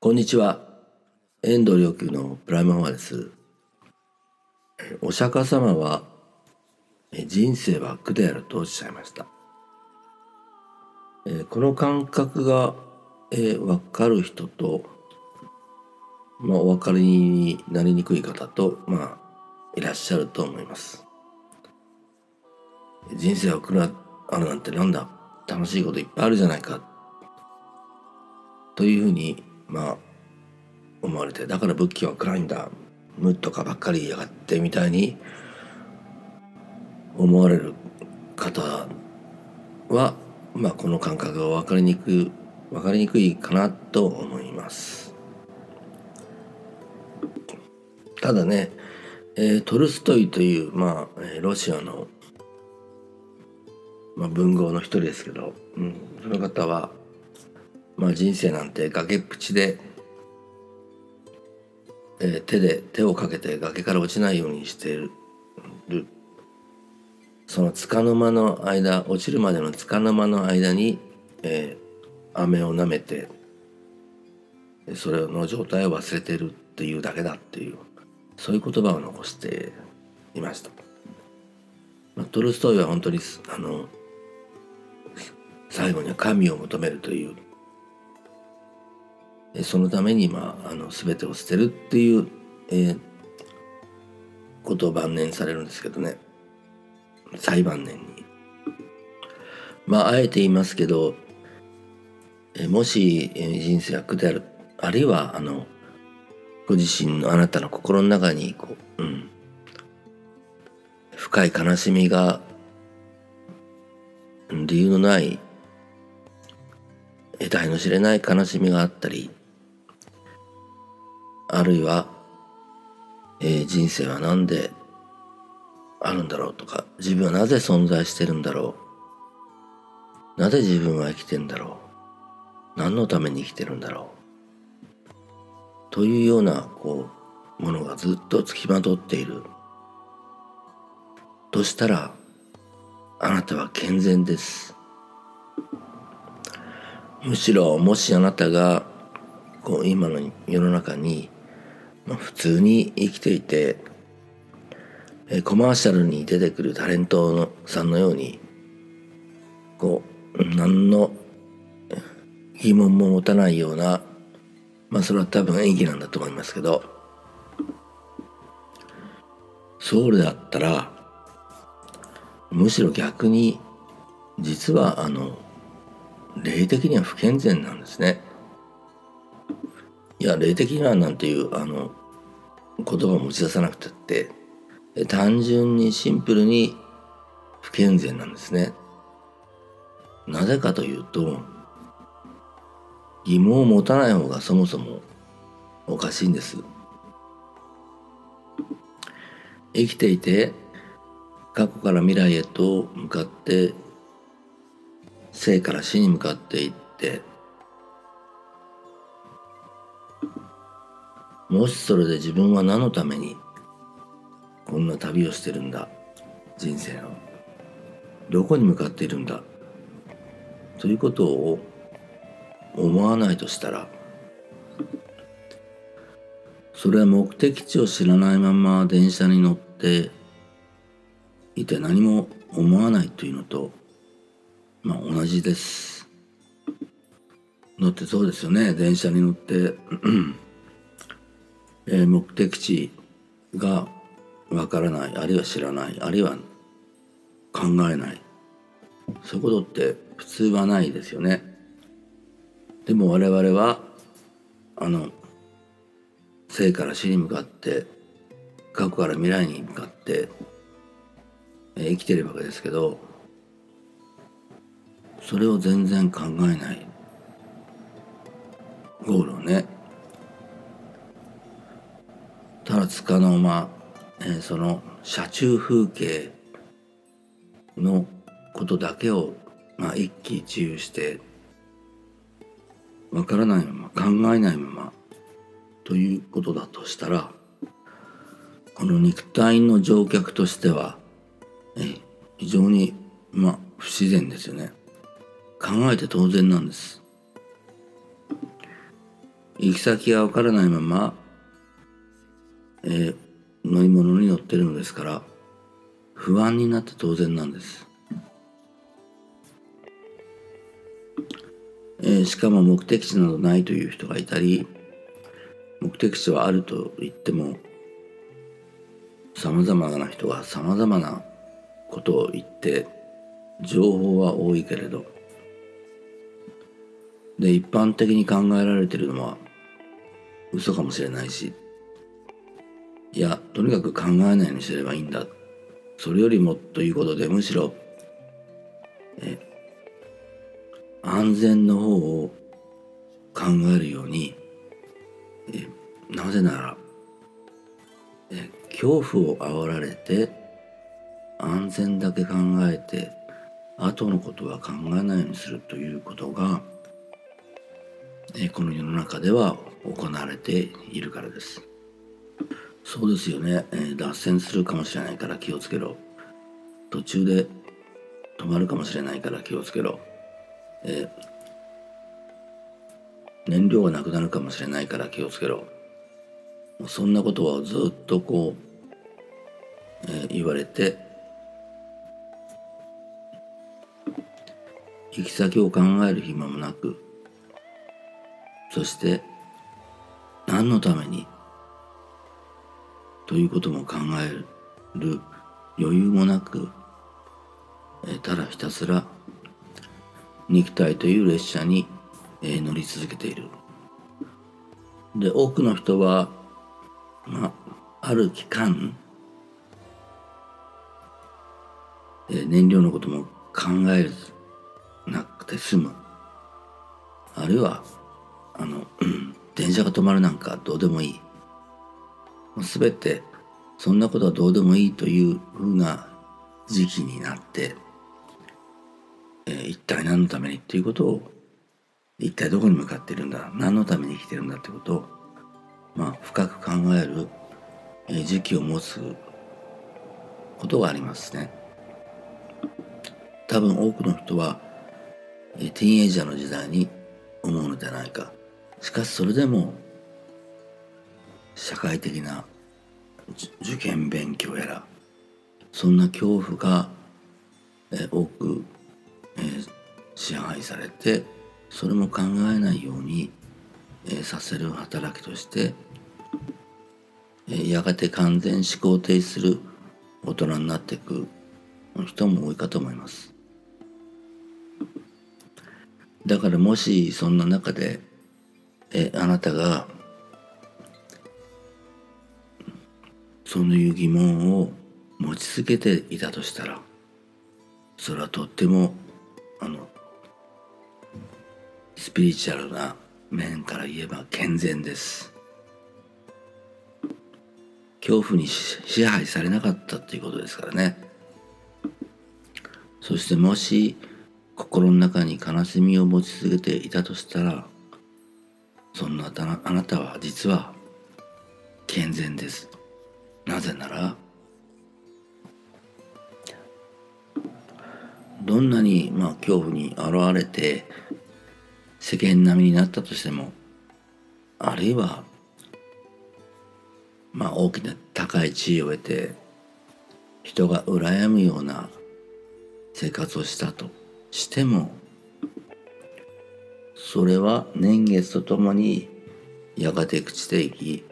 こんにちは。遠藤良久のプライムファです。お釈迦様は人生は苦であるとおっしゃいました。この感覚が分かる人と、まあ、お分かりになりにくい方と、まあ、いらっしゃると思います。人生は苦があるなんてなんだ楽しいこといっぱいあるじゃないかというふうにまあ思われてだから仏教は暗いんだ無とかばっかりやがってみたいに思われる方はまあこの感覚が分かりにくい分かりにくいかなと思います。ただね、えー、トルストイというまあロシアの、まあ、文豪の一人ですけど、うん、その方はまあ、人生なんて崖っぷちで、えー、手で手をかけて崖から落ちないようにしているその束の間の間落ちるまでの束の間の間に、えー、飴を舐めてそれの状態を忘れているっていうだけだっていうそういう言葉を残していました。まあ、トルストイは本当にあの最後には神を求めるというそのために、まあ、あの全てを捨てるっていう、えー、ことを晩年されるんですけどね最晩年に。まああえて言いますけど、え、もし、え、人生悪であるあるいはあのご自身のあなたの心の中にこう、うん、深い悲しみが理由のない得体の知れない悲しみがあったりあるいは、えー、人生は何であるんだろうとか自分はなぜ存在してるんだろうなぜ自分は生きてんだろう何のために生きてるんだろうというようなこうものがずっとつきまとっている。としたらあなたは健全です。むしろもしあなたがこう今の世の中に、普通に生きていて、コマーシャルに出てくるタレントのさんのようにこう何の疑問も持たないようなまあそれは多分演技なんだと思いますけどそうであったらむしろ逆に実はあの霊的には不健全なんですね。や霊的にはなんていうあの言葉を持ち出さなくたって単純にシンプルに不健全なんですね。なぜかというと疑問を持たない方がそもそもおかしいんです。生きていて過去から未来へと向かって生から死に向かっていってもしそれで自分は何のためにこんな旅をしてるんだ人生のどこに向かっているんだということを思わないとしたらそれは目的地を知らないまま電車に乗っていて何も思わないというのとまあ同じです。乗ってそうですよね電車に乗ってえー、目的地がわからないあるいは知らないあるいは考えないそういうことって普通はないですよね。でも我々はあの生から死に向かって過去から未来に向かって、えー、生きてるわけですけどそれを全然考えないゴールをねつかの間、えー、その車中風景のことだけを、まあ、一喜一憂してわからないまま考えないままということだとしたらこの肉体の乗客としては、えー、非常に、まあ、不自然ですよね。考えて当然なんです。行き先がわからないまま、えー、乗り物に乗ってるのですから不安になって当然なんです。えー、しかも目的地などないという人がいたり目的地はあると言ってもさまざまな人がさまざまなことを言って情報は多いけれどで一般的に考えられているのは嘘かもしれないしいやとにかく考えないようにすればいいんだ。それよりもということでむしろ。え安全の方を考えるように。えなぜならえ恐怖を煽られて安全だけ考えて後のことは考えないようにするということがえこの世の中では行われているからです。そうですよね、えー、脱線するかもしれないから気をつけろ。途中で止まるかもしれないから気をつけろ。えー、燃料がなくなるかもしれないから気をつけろ。そんなことをずっとこう、えー、言われて行き先を考える暇もなくそして何のためにということも考える余裕もなくただひたすら肉体という列車に乗り続けている。で多くの人は、まあ、ある期間燃料のことも考えなくて済むあるいはあの、電車が止まるなんかどうでもいい。全てそんなことはどうでもいいというふうな時期になって、えー、一体何のためにっていうことを一体どこに向かっているんだ何のために生きてるんだってことを、まあ、深く考える、えー、時期を持つことがありますね。多分多くの人は、えー、ティーンエイジャーの時代に思うのではないかしかしそれでも社会的な受験勉強やらそんな恐怖が、え多く、え、支配されてそれも考えないように、え、させる働きとして、え、やがて完全思考停止する大人になっていく人も多いかと思います。だからもしそんな中でえあなたがそういう疑問を持ち続けていたとしたらそれはとってもあのスピリチュアルな面から言えば健全です。恐怖に支配されなかったっていうことですからね。そしてもし心の中に悲しみを持ち続けていたとしたらそんなあなたは実は健全です。なぜならどんなにまあ恐怖に現れて世間並みになったとしてもあるいはまあ大きな高い地位を得て人が羨むような生活をしたとしてもそれは年月とともにやがて朽ちていき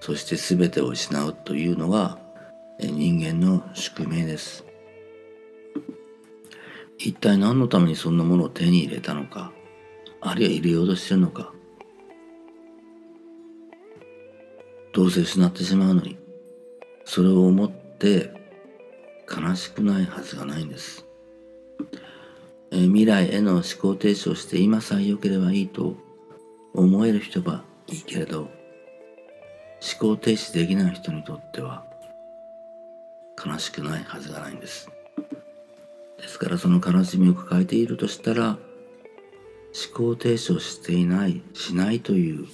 そして全てを失うというのが人間の宿命です。一体何のためにそんなものを手に入れたのかあるいは入れようとしてるのか。どうせ失ってしまうのにそれを思って悲しくないはずがないんです。え未来への思考停止をして今さえ良ければいいと思える人はいいけれど思考停止できない人にとっては悲しくないはずがないんです。ですからその悲しみを抱えているとしたら思考停止をしていないしないという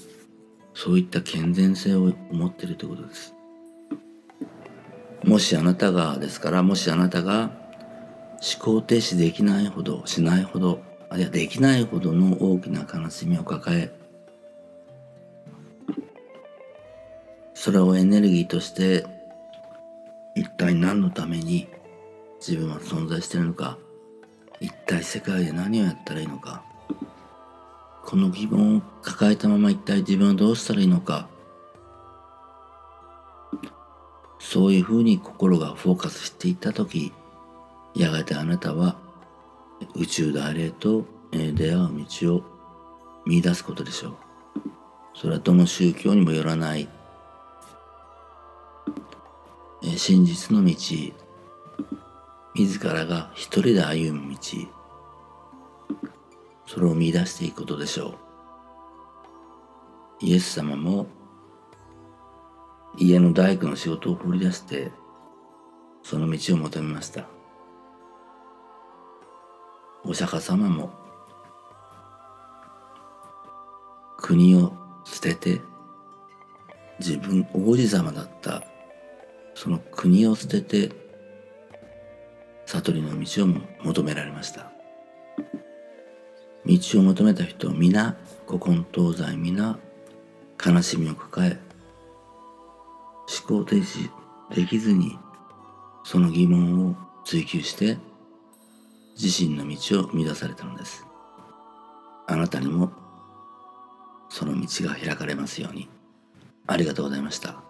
そういった健全性を持っているということです。もしあなたがですからもしあなたが思考停止できないほどしないほどあるいはできないほどの大きな悲しみを抱えそれをエネルギーとして一体何のために自分は存在しているのか一体世界で何をやったらいいのかこの疑問を抱えたまま一体自分はどうしたらいいのかそういうふうに心がフォーカスしていった時やがてあなたは宇宙大霊と出会う道を見出すことでしょう。それはどの宗教にもよらない真実の道。自らが一人で歩む道。それを見出していくことでしょう。イエス様も家の大工の仕事を放り出してその道を求めました。お釈迦様も国を捨てて自分王子様だった。その国を捨てて悟りの道を求められました。道を求めた人皆古今東西皆悲しみを抱え思考停止できずにその疑問を追求して自身の道を生み出されたのです。あなたにもその道が開かれますように。ありがとうございました。